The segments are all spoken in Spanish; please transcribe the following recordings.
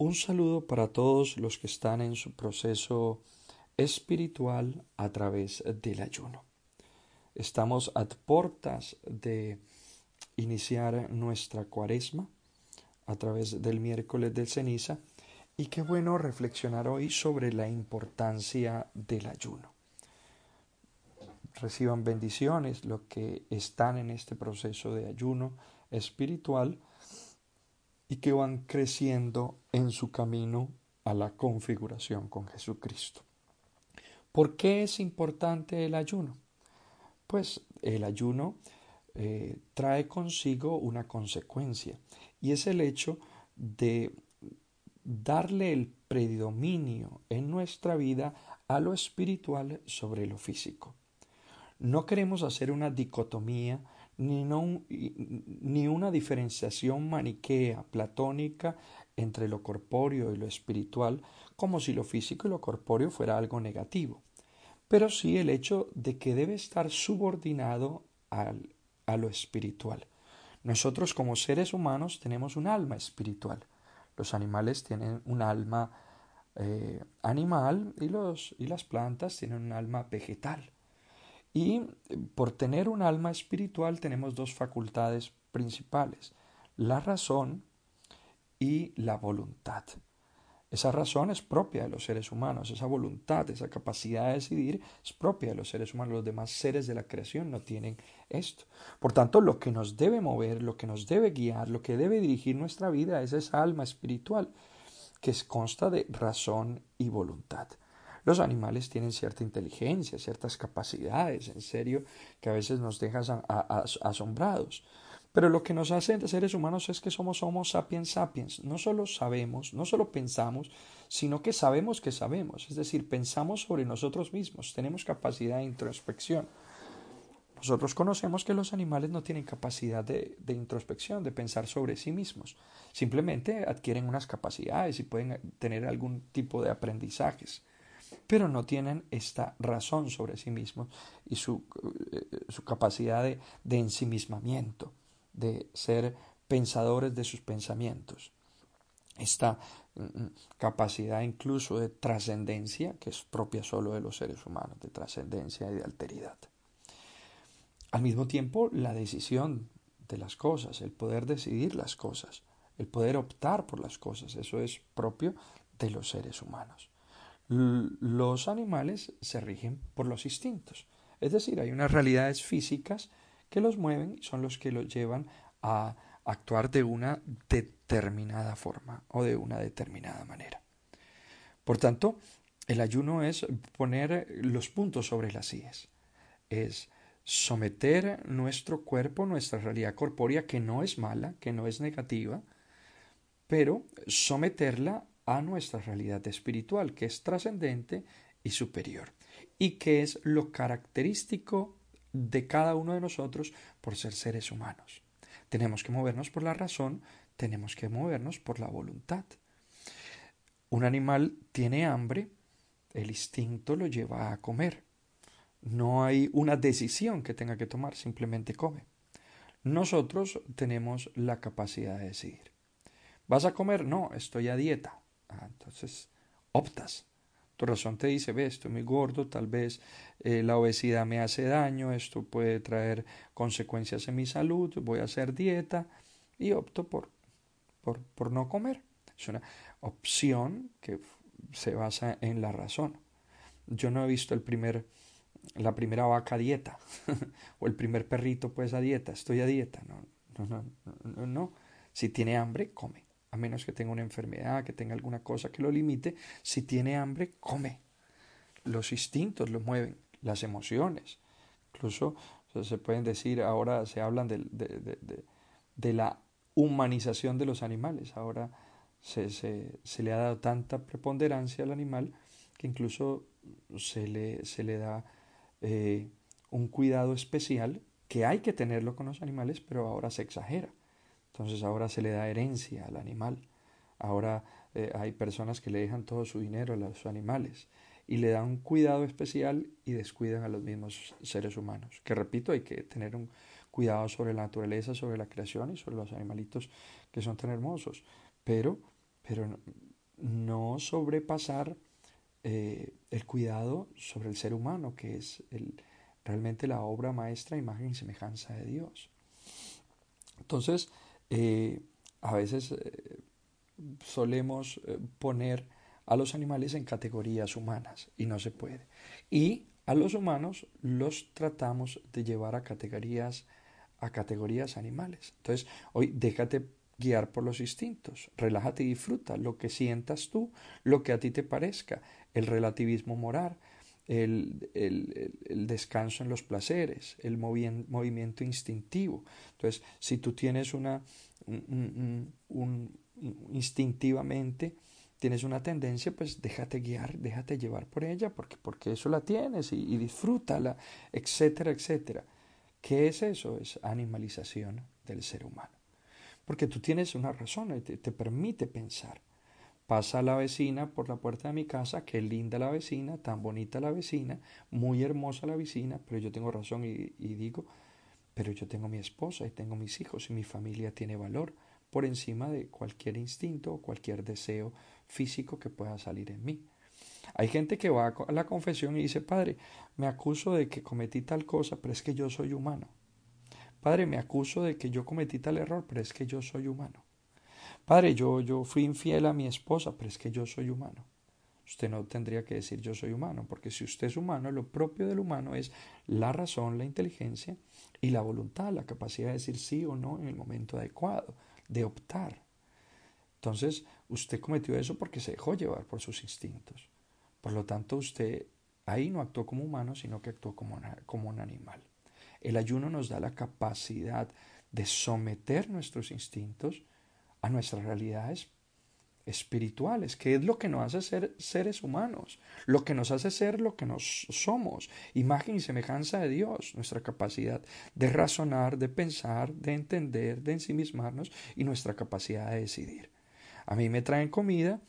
Un saludo para todos los que están en su proceso espiritual a través del ayuno. Estamos a puertas de iniciar nuestra cuaresma a través del miércoles del ceniza y qué bueno reflexionar hoy sobre la importancia del ayuno. Reciban bendiciones los que están en este proceso de ayuno espiritual y que van creciendo en su camino a la configuración con Jesucristo. ¿Por qué es importante el ayuno? Pues el ayuno eh, trae consigo una consecuencia y es el hecho de darle el predominio en nuestra vida a lo espiritual sobre lo físico. No queremos hacer una dicotomía ni, una diferenciación maniquea, platónica, entre lo corpóreo y lo espiritual, como si lo físico y lo corpóreo fuera algo negativo, pero sí el hecho de que debe estar subordinado a lo espiritual. Nosotros como seres humanos tenemos un alma espiritual. Los animales tienen un alma eh, animal y, los, y las plantas tienen un alma vegetal. Y por tener un alma espiritual tenemos dos facultades principales, la razón y la voluntad. Esa razón es propia de los seres humanos, esa voluntad, esa capacidad de decidir es propia de los seres humanos. Los demás seres de la creación no tienen esto. Por tanto, lo que nos debe mover, lo que nos debe guiar, lo que debe dirigir nuestra vida es esa alma espiritual que consta de razón y voluntad. Los animales tienen cierta inteligencia, ciertas capacidades, en serio, que a veces nos dejan asombrados. Pero lo que nos hace seres humanos es que somos Homo sapiens sapiens. No solo sabemos, no solo pensamos, sino que sabemos que sabemos. Es decir, pensamos sobre nosotros mismos, tenemos capacidad de introspección. Nosotros conocemos que los animales no tienen capacidad de, de, introspección, de pensar sobre sí mismos. Simplemente adquieren unas capacidades y pueden tener algún tipo de aprendizajes pero no tienen esta razón sobre sí mismos y su, eh, su capacidad de, de ensimismamiento, de ser pensadores de sus pensamientos. Esta mm, mm, capacidad incluso de trascendencia, que es propia solo de los seres humanos, de trascendencia y de alteridad. Al mismo tiempo, la decisión de las cosas, el poder decidir las cosas, el poder optar por las cosas, eso es propio de los seres humanos los animales se rigen por los instintos. Es decir, hay unas realidades físicas que los mueven y son los que los llevan a actuar de una determinada forma o de una determinada manera. Por tanto, el ayuno es poner los puntos sobre las sillas, es someter nuestro cuerpo, nuestra realidad corpórea, que no es mala, que no es negativa, pero someterla a nuestra realidad espiritual, que es trascendente y superior, y que es lo característico de cada uno de nosotros por ser seres humanos. Tenemos que movernos por la razón, tenemos que movernos por la voluntad. Un animal tiene hambre, el instinto lo lleva a comer. No hay una decisión que tenga que tomar, simplemente come. Nosotros tenemos la capacidad de decidir. ¿Vas a comer? No, estoy a dieta. Ah, entonces optas. Tu razón te dice, ve, estoy muy gordo, tal vez eh, la obesidad me hace daño, esto puede traer consecuencias en mi salud, voy a hacer dieta y opto por, por, por no comer. Es una opción que se basa en la razón. Yo no he visto el primer, la primera vaca a dieta o el primer perrito pues a dieta, estoy a dieta. No, no, no, no, no. Si tiene hambre, come a menos que tenga una enfermedad, que tenga alguna cosa que lo limite, si tiene hambre, come. Los instintos lo mueven, las emociones. Incluso se pueden decir, ahora se hablan de, de, de, de, la humanización de los animales. Ahora se, se, se, le ha dado tanta preponderancia al animal que incluso se le, se le da eh, un cuidado especial que hay que tenerlo con los animales, pero ahora se exagera. Entonces ahora se le da herencia al animal. Ahora eh, hay personas que le dejan todo su dinero a los animales y le dan un cuidado especial y descuidan a los mismos seres humanos. Que repito, hay que tener un cuidado sobre la naturaleza, sobre la creación y sobre los animalitos que son tan hermosos. Pero, pero no sobrepasar eh, el cuidado sobre el ser humano, que es el, realmente la obra maestra, imagen y semejanza de Dios. Entonces, eh, a veces eh, solemos poner a los animales en categorías humanas y no se puede. Y a los humanos los tratamos de llevar a categorías a categorías animales. Entonces, hoy déjate guiar por los instintos, relájate y disfruta lo que sientas tú, lo que a ti te parezca, el relativismo moral, el, el, descanso en los placeres, el movimiento instintivo. Entonces, si tú tienes una, un, instintivamente, tienes una tendencia, pues déjate guiar, déjate llevar por ella, porque, porque eso la tienes y, y disfrútala, etcétera, etcétera. ¿Qué es eso? Es animalización del ser humano. Porque tú tienes una razón y te, permite pensar. Pasa la vecina por la puerta de mi casa, qué linda la vecina, tan bonita la vecina, muy hermosa la vecina, pero yo tengo razón y, y digo, pero yo tengo mi esposa y tengo mis hijos y mi familia tiene valor por encima de cualquier instinto o cualquier deseo físico que pueda salir en mí. Hay gente que va a la confesión y dice, Padre, me acuso de que cometí tal cosa, pero es que yo soy humano. Padre, me acuso de que yo cometí tal error, pero es que yo soy humano. Padre, yo, yo fui infiel a mi esposa, pero es que yo soy humano. Usted no tendría que decir yo soy humano, porque si usted es humano, lo propio del humano es la razón, la inteligencia y la voluntad, la capacidad de decir sí o no en el momento adecuado, de optar. Entonces, usted cometió eso porque se dejó llevar por sus instintos. Por lo tanto, usted ahí no actuó como humano, sino que actuó como, como un animal. El ayuno nos da la capacidad de someter nuestros instintos a nuestras realidades espirituales, que es lo que nos hace ser seres humanos, lo que nos hace ser lo que nos somos, imagen y semejanza de Dios, nuestra capacidad de razonar, de pensar, de entender, de ensimismarnos y nuestra capacidad de decidir. A mí me traen comida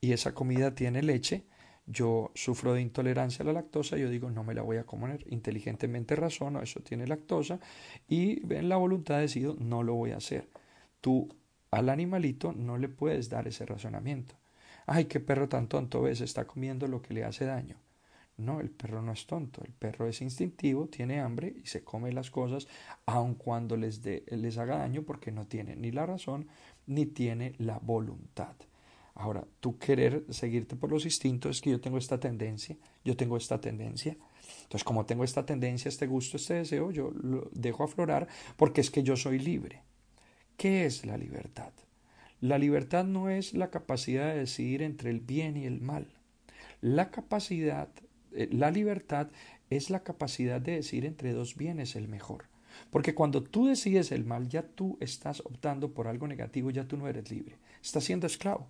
y esa comida tiene leche yo sufro de intolerancia a la lactosa, yo digo no me la voy a comer, inteligentemente razono, eso tiene lactosa y en la voluntad decido no lo voy a hacer. Tú al animalito no le puedes dar ese razonamiento. Ay, qué perro tan tonto ves, está comiendo lo que le hace daño. No, el perro no es tonto, el perro es instintivo, tiene hambre y se come las cosas aun cuando les, les haga daño porque no tiene ni la razón ni tiene la voluntad. Ahora, tú querer seguirte por los instintos es que yo tengo esta tendencia, yo tengo esta tendencia. Entonces, como tengo esta tendencia, este gusto, este deseo, yo lo dejo aflorar porque es que yo soy libre. ¿Qué es la libertad? La libertad no es la capacidad de decidir entre el bien y el mal. La capacidad, eh, la libertad es la capacidad de decidir entre dos bienes el mejor. Porque cuando tú decides el mal, ya tú estás optando por algo negativo, ya tú no eres libre. Estás siendo esclavo.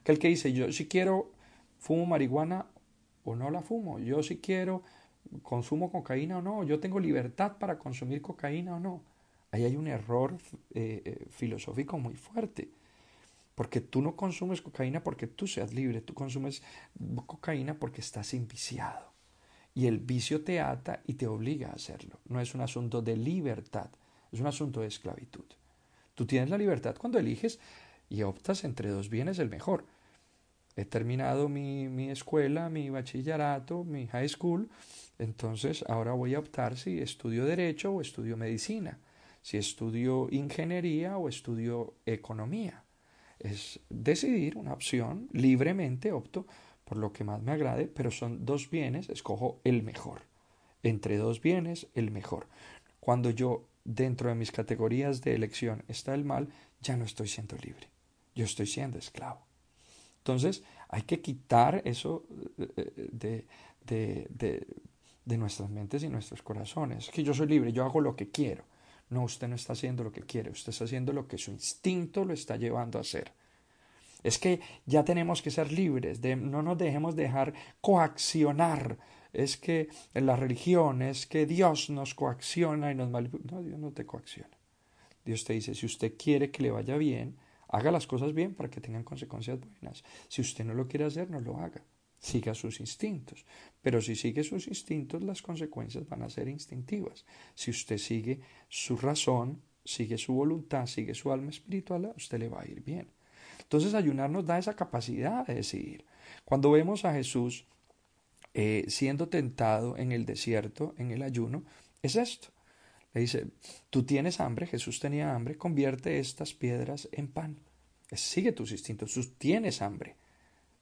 Aquel que dice, yo si quiero fumo marihuana o no la fumo, yo si quiero consumo cocaína o no, yo tengo libertad para consumir cocaína o no. Ahí hay un error eh, eh, filosófico muy fuerte. Porque tú no consumes cocaína porque tú seas libre, tú consumes cocaína porque estás inviciado. Y el vicio te ata y te obliga a hacerlo. No es un asunto de libertad, es un asunto de esclavitud. Tú tienes la libertad cuando eliges y optas entre dos bienes el mejor. He terminado mi, mi escuela, mi bachillerato, mi high school, entonces ahora voy a optar si estudio derecho o estudio medicina, si estudio ingeniería o estudio economía. Es decidir una opción, libremente opto por lo que más me agrade, pero son dos bienes, escojo el mejor. Entre dos bienes, el mejor. Cuando yo dentro de mis categorías de elección está el mal, ya no estoy siendo libre yo estoy siendo esclavo. Entonces hay que quitar eso eh, de, de, de, nuestras mentes y nuestros corazones. Que yo soy libre, yo hago lo que quiero. No, usted no está haciendo lo que quiere, usted está haciendo lo que su instinto lo está llevando a hacer. Es que ya tenemos que ser libres, de, no nos dejemos dejar coaccionar. Es que en la religión es que Dios nos coacciona y nos manipula. No, Dios no te coacciona. Dios te dice, si usted quiere que le vaya bien, Haga las cosas bien para que tengan consecuencias buenas. Si usted no lo quiere hacer, no lo haga. Siga sus instintos. Pero si sigue sus instintos, las consecuencias van a ser instintivas. Si usted sigue su razón, sigue su voluntad, sigue su alma espiritual, usted le va a ir bien. Entonces ayunar nos da esa capacidad de decidir. Cuando vemos a Jesús eh, siendo tentado en el desierto, en el ayuno, es esto. Le dice, tú tienes hambre, Jesús tenía hambre, convierte estas piedras en pan. Sigue tus instintos, tú tienes hambre.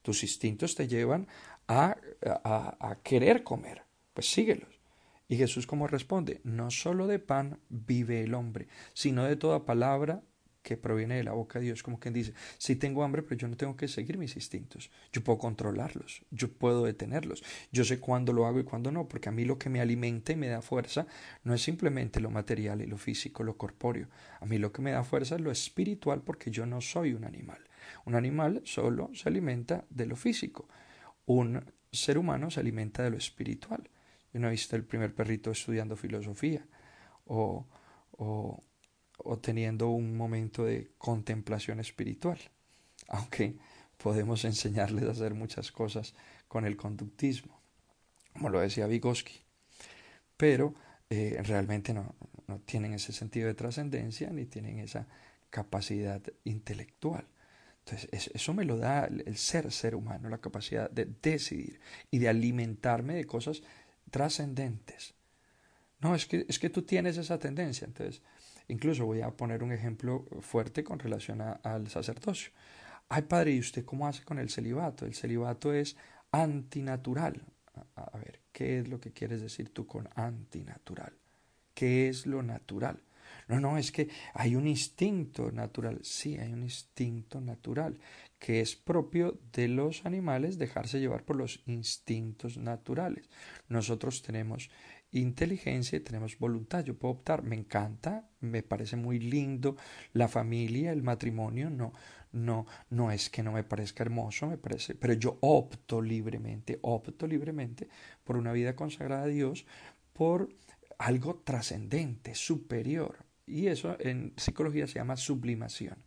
Tus instintos te llevan a, a, querer comer, pues síguelos. Y Jesús como responde, no solo de pan vive el hombre, sino de toda palabra que proviene de la boca de Dios, como quien dice, si tengo hambre, pero yo no tengo que seguir mis instintos, yo puedo controlarlos, yo puedo detenerlos, yo sé cuándo lo hago y cuándo no, porque a mí lo que me alimenta y me da fuerza no es simplemente lo material y lo físico, lo corpóreo, a mí lo que me da fuerza es lo espiritual, porque yo no soy un animal. Un animal solo se alimenta de lo físico, un ser humano se alimenta de lo espiritual. Yo no he visto el primer perrito estudiando filosofía o, o, o teniendo un momento de contemplación espiritual, aunque podemos enseñarles a hacer muchas cosas con el conductismo, como lo decía Vygotsky, pero eh, realmente no, no tienen ese sentido de trascendencia ni tienen esa capacidad intelectual. Entonces, eso me lo da el ser ser humano, la capacidad de decidir y de alimentarme de cosas trascendentes. No, es que, es que tú tienes esa tendencia. Entonces, incluso voy a poner un ejemplo fuerte con relación al sacerdocio. Ay, padre, ¿y usted cómo hace con el celibato? El celibato es antinatural. a ver, ¿qué es lo que quieres decir tú con antinatural? ¿Qué es lo natural? No, no, es que hay un instinto natural. Sí, hay un instinto natural que es propio de los animales dejarse llevar por los instintos naturales. Nosotros tenemos inteligencia y tenemos voluntad. Yo puedo optar, me encanta, me parece muy lindo la familia, el matrimonio, no, no, no es que no me parezca hermoso, me parece, pero yo opto libremente, opto libremente por una vida consagrada a Dios, por algo trascendente, superior. Y eso en psicología se llama sublimación.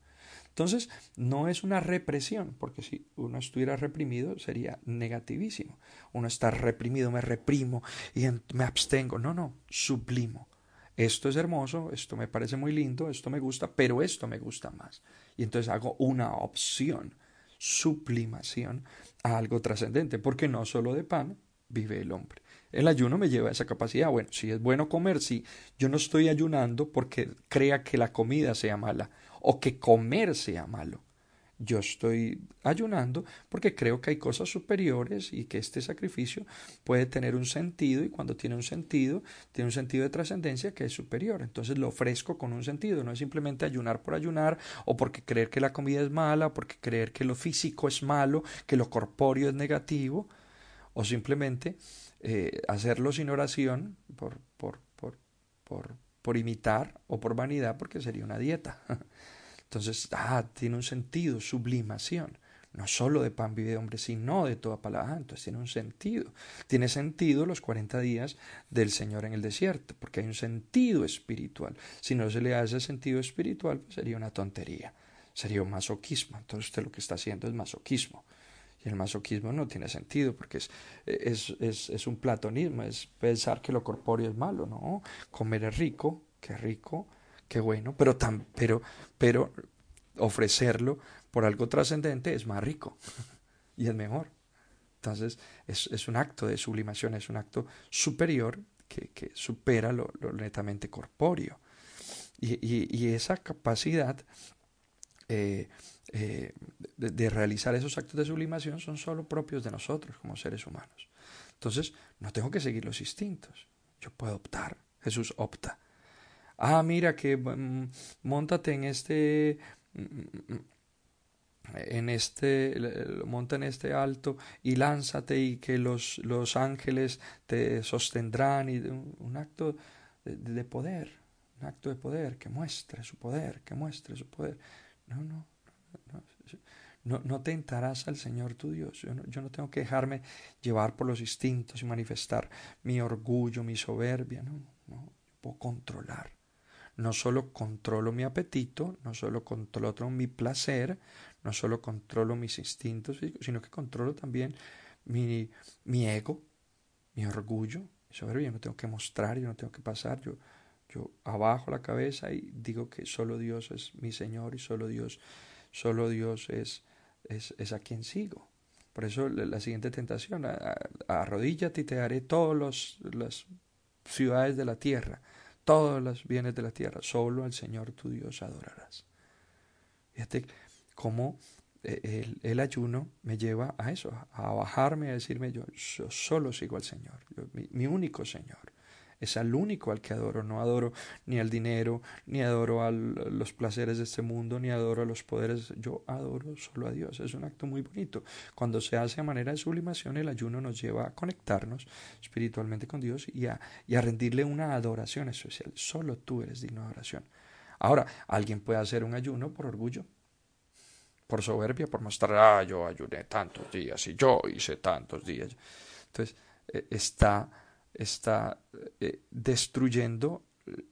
Entonces, no es una represión, porque si uno estuviera reprimido sería negativísimo. Uno está reprimido, me reprimo y me abstengo. No, no, sublimo. Esto es hermoso, esto me parece muy lindo, esto me gusta, pero esto me gusta más. Y entonces hago una opción, sublimación a algo trascendente, porque no solo de pan vive el hombre. El ayuno me lleva a esa capacidad. Bueno, si es bueno comer, si yo no estoy ayunando porque crea que la comida sea mala o que comer sea malo. Yo estoy ayunando porque creo que hay cosas superiores y que este sacrificio puede tener un sentido y cuando tiene un sentido, tiene un sentido de trascendencia que es superior. Entonces lo ofrezco con un sentido, no es simplemente ayunar por ayunar o porque creer que la comida es mala, porque creer que lo físico es malo, que lo corpóreo es negativo o simplemente eh, hacerlo sin oración por, por, por, por, imitar o por vanidad porque sería una dieta. Entonces, ah, tiene un sentido, sublimación. No solo de pan vive hombre, sino de toda palabra. Ah, entonces tiene un sentido. Tiene sentido los 40 días del Señor en el desierto, porque hay un sentido espiritual. Si no se le ese sentido espiritual, pues sería una tontería. Sería un masoquismo. Entonces usted lo que está haciendo es masoquismo. Y el masoquismo no tiene sentido porque es, es, es, es un platonismo, es pensar que lo corpóreo es malo, ¿no? Comer es rico, qué rico, qué bueno, pero, tan, pero, pero ofrecerlo por algo trascendente es más rico y es mejor. Entonces es, es, un acto de sublimación, es un acto superior que, que supera lo, lo, netamente corpóreo. Y, y, y esa capacidad eh, eh, de, realizar esos actos de sublimación son solo propios de nosotros como seres humanos. Entonces, no tengo que seguir los instintos. Yo puedo optar. Jesús opta. Ah, mira que mm, montate en este mm, en este monta en este alto y lánzate y que los, los ángeles te sostendrán y un, acto de, de poder, un acto de poder que muestre su poder, que muestre su poder. No, no, no, no, tentarás al Señor tu Dios. Yo no, yo no, tengo que dejarme llevar por los instintos y manifestar mi orgullo, mi soberbia. No, no, puedo controlar. No solo controlo mi apetito, no solo controlo mi placer, no solo controlo mis instintos, sino que controlo también mi, mi ego, mi orgullo, soberbia. Yo no tengo que mostrar, yo no tengo que pasar. Yo, yo abajo la cabeza y digo que solo Dios es mi Señor y solo Dios solo Dios es, es, a quien sigo. Por eso la siguiente tentación, arrodíllate y te daré todas las ciudades de la tierra, todos los bienes de la tierra, solo al Señor tu Dios adorarás. Fíjate cómo eh, el, ayuno me lleva a eso, a bajarme, a decirme yo, solo sigo al Señor, mi, único Señor. Es al único al que adoro, no adoro ni al dinero, ni adoro a los placeres de este mundo, ni adoro a los poderes, yo adoro solo a Dios. Es un acto muy bonito. Cuando se hace a manera de sublimación, el ayuno nos lleva a conectarnos espiritualmente con Dios y a, y a rendirle una adoración especial. Solo tú eres digno de adoración. Ahora, alguien puede hacer un ayuno por orgullo, por soberbia, por mostrar, ah, yo ayuné tantos días y yo hice tantos días. Entonces, eh, está, está eh, destruyendo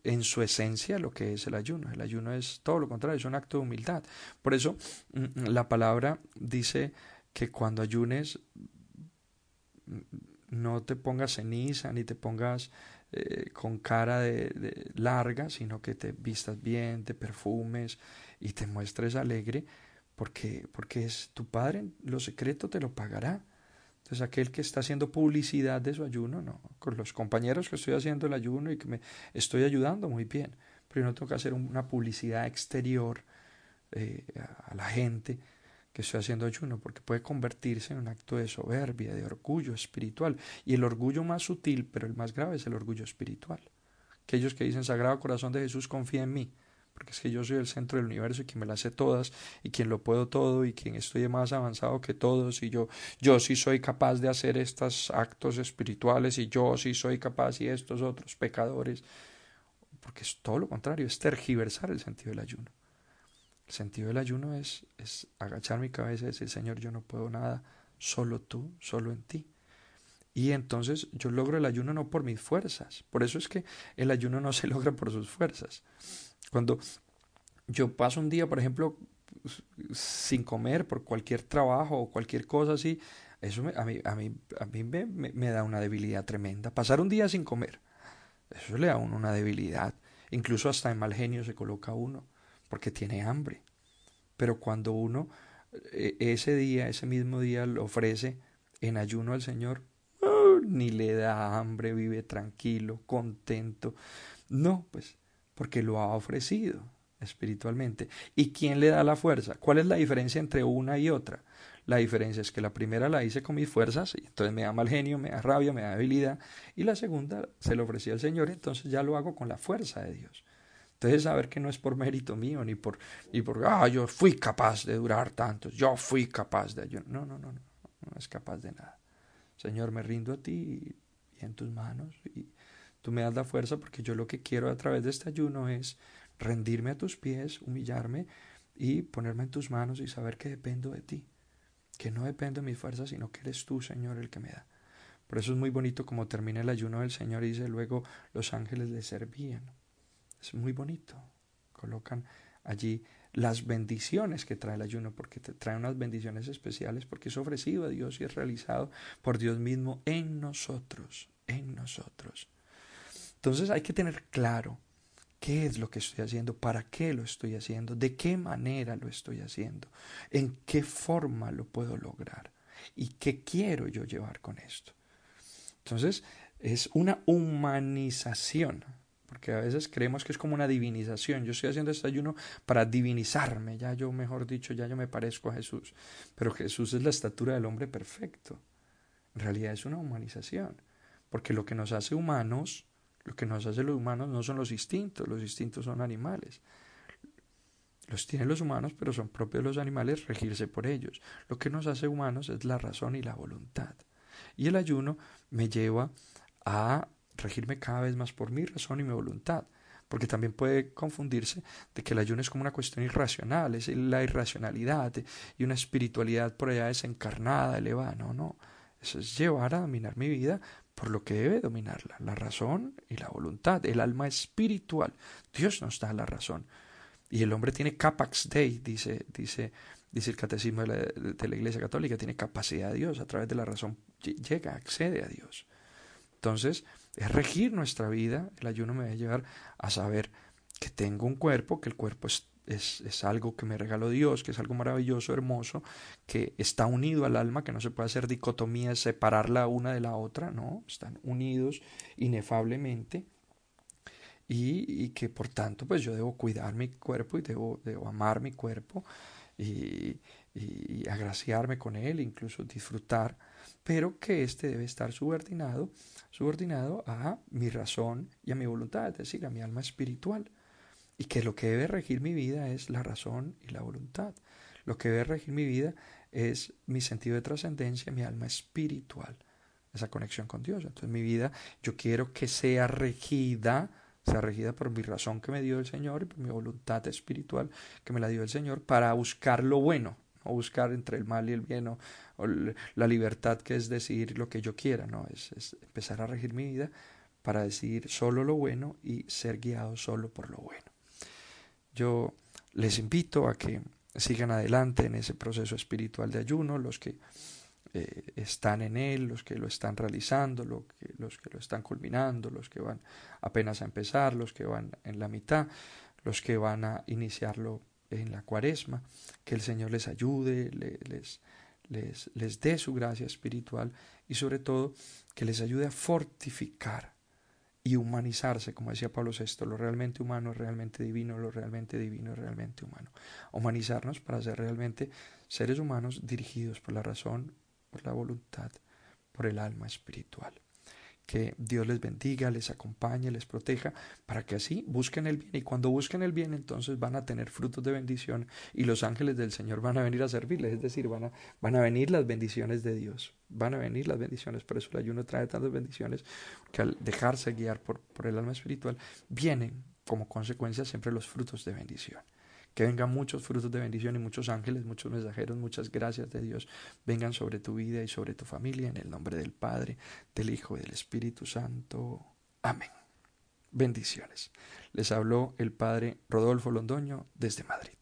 en su esencia lo que es el ayuno. El ayuno es todo lo contrario, es un acto de humildad. Por eso mm, mm, la palabra dice que cuando ayunes mm, no te pongas ceniza ni te pongas eh, con cara de, larga, sino que te vistas bien, te perfumes y te muestres alegre porque, porque es tu Padre, lo secreto te lo pagará. Entonces aquel que está haciendo publicidad de su ayuno, no, con los compañeros que estoy haciendo el ayuno y que me estoy ayudando muy bien, pero yo no tengo que hacer una publicidad exterior eh, a la gente que estoy haciendo ayuno, porque puede convertirse en un acto de soberbia, de orgullo espiritual. Y el orgullo más sutil, pero el más grave, es el orgullo espiritual. Aquellos que dicen, Sagrado Corazón de Jesús, confía en mí porque es que yo soy el centro del universo y quien me las sé todas y quien lo puedo todo y quien estoy más avanzado que todos y yo yo sí soy capaz de hacer estos actos espirituales y yo sí soy capaz y estos otros pecadores porque es todo lo contrario es tergiversar el sentido del ayuno el sentido del ayuno es, es agachar mi cabeza y decir Señor yo no puedo nada solo tú solo en ti y entonces yo logro el ayuno no por mis fuerzas. Por eso es que el ayuno no se logra por sus fuerzas. Cuando yo paso un día, por ejemplo, sin comer por cualquier trabajo o cualquier cosa así, eso a mí, a mí, a mí me, me, da una debilidad tremenda. Pasar un día sin comer, eso le da a uno una debilidad. Incluso hasta en mal genio se coloca uno, porque tiene hambre. Pero cuando uno e, ese día, ese mismo día, lo ofrece en ayuno al Señor, ¡oh! ni le da hambre, vive tranquilo, contento. No, pues porque lo ha ofrecido espiritualmente. ¿Y quién le da la fuerza? ¿Cuál es la diferencia entre una y otra? La diferencia es que la primera la hice con mis fuerzas, y entonces me da mal genio, me da rabia, me da debilidad, y la segunda se lo ofrecí al Señor, entonces ya lo hago con la fuerza de Dios. Entonces saber que no es por mérito mío, ni por, ni por, ah, yo fui capaz de durar tantos, yo fui capaz de ayunar. No, no, no, no, no es capaz de nada. Señor, me rindo a ti y en tus manos, y Tú me das la fuerza porque yo lo que quiero a través de este ayuno es rendirme a tus pies, humillarme y ponerme en tus manos y saber que dependo de ti, que no dependo de mis fuerzas, sino que eres tú, Señor, el que me da. Por eso es muy bonito como termina el ayuno del Señor y dice luego los ángeles le servían. Es muy bonito. Colocan allí las bendiciones que trae el ayuno, porque te trae unas bendiciones especiales, porque es ofrecido a Dios y es realizado por Dios mismo en nosotros, en nosotros. Entonces hay que tener claro qué es lo que estoy haciendo, para qué lo estoy haciendo, de qué manera lo estoy haciendo, en qué forma lo puedo lograr y qué quiero yo llevar con esto. Entonces es una humanización, porque a veces creemos que es como una divinización. Yo estoy haciendo este ayuno para divinizarme, ya yo, mejor dicho, ya yo me parezco a Jesús. Pero Jesús es la estatura del hombre perfecto. En realidad es una humanización, porque lo que nos hace humanos lo que nos hace los humanos no son los instintos, los instintos son animales. Los tienen los humanos, pero son propios los animales regirse por ellos. Lo que nos hace humanos es la razón y la voluntad. Y el ayuno me lleva a regirme cada vez más por mi razón y mi voluntad. Porque también puede confundirse de que el ayuno es como una cuestión irracional, es la irracionalidad y una espiritualidad por allá desencarnada, elevada. No, no. Eso es llevar a dominar mi vida por lo que debe dominarla, la razón y la voluntad, el alma espiritual. Dios nos da la razón. Y el hombre tiene capax dei, dice, dice, dice el catecismo de la, de la Iglesia Católica, tiene capacidad de Dios, a través de la razón llega, accede a Dios. Entonces, es regir nuestra vida, el ayuno me a llevar a saber que tengo un cuerpo, que el cuerpo es es, es, algo que me regaló Dios, que es algo maravilloso, hermoso, que está unido al alma, que no se puede hacer dicotomía, separarla una de la otra, no, están unidos inefablemente. Y, que por tanto pues yo debo cuidar mi cuerpo y debo, debo amar mi cuerpo y, y, agraciarme con él, incluso disfrutar, pero que éste debe estar subordinado, subordinado a mi razón y a mi voluntad, es decir, a mi alma espiritual y que lo que debe regir mi vida es la razón y la voluntad. Lo que debe regir mi vida es mi sentido de trascendencia, mi alma espiritual, esa conexión con Dios. Entonces mi vida yo quiero que sea regida, sea regida por mi razón que me dio el Señor y por mi voluntad espiritual que me la dio el Señor para buscar lo bueno, no buscar entre el mal y el bien o, la libertad que es decidir lo que yo quiera, no, es, es empezar a regir mi vida para decidir solo lo bueno y ser guiado solo por lo bueno. Yo les invito a que sigan adelante en ese proceso espiritual de ayuno, los que eh, están en él, los que lo están realizando, los que, lo están culminando, los que van apenas a empezar, los que van en la mitad, los que van a iniciarlo en la cuaresma, que el Señor les ayude, les, les, les dé su gracia espiritual y sobre todo que les ayude a fortificar y humanizarse, como decía Pablo VI, lo realmente humano es realmente divino, lo realmente divino es realmente humano. Humanizarnos para ser realmente seres humanos dirigidos por la razón, por la voluntad, por el alma espiritual. Que Dios les bendiga, les acompañe, les proteja, para que así busquen el bien. Y cuando busquen el bien, entonces van a tener frutos de bendición y los ángeles del Señor van a venir a servirles, es decir, van a, van a venir las bendiciones de Dios. Van a venir las bendiciones, por eso el ayuno trae tantas bendiciones, que al dejarse guiar por, por el alma espiritual, vienen como consecuencia siempre los frutos de bendición. Que vengan muchos frutos de bendición y muchos ángeles, muchos mensajeros, muchas gracias de Dios vengan sobre tu vida y sobre tu familia en el nombre del Padre, del Hijo y del Espíritu Santo. Amén. Bendiciones. Les habló el Padre Rodolfo Londoño desde Madrid.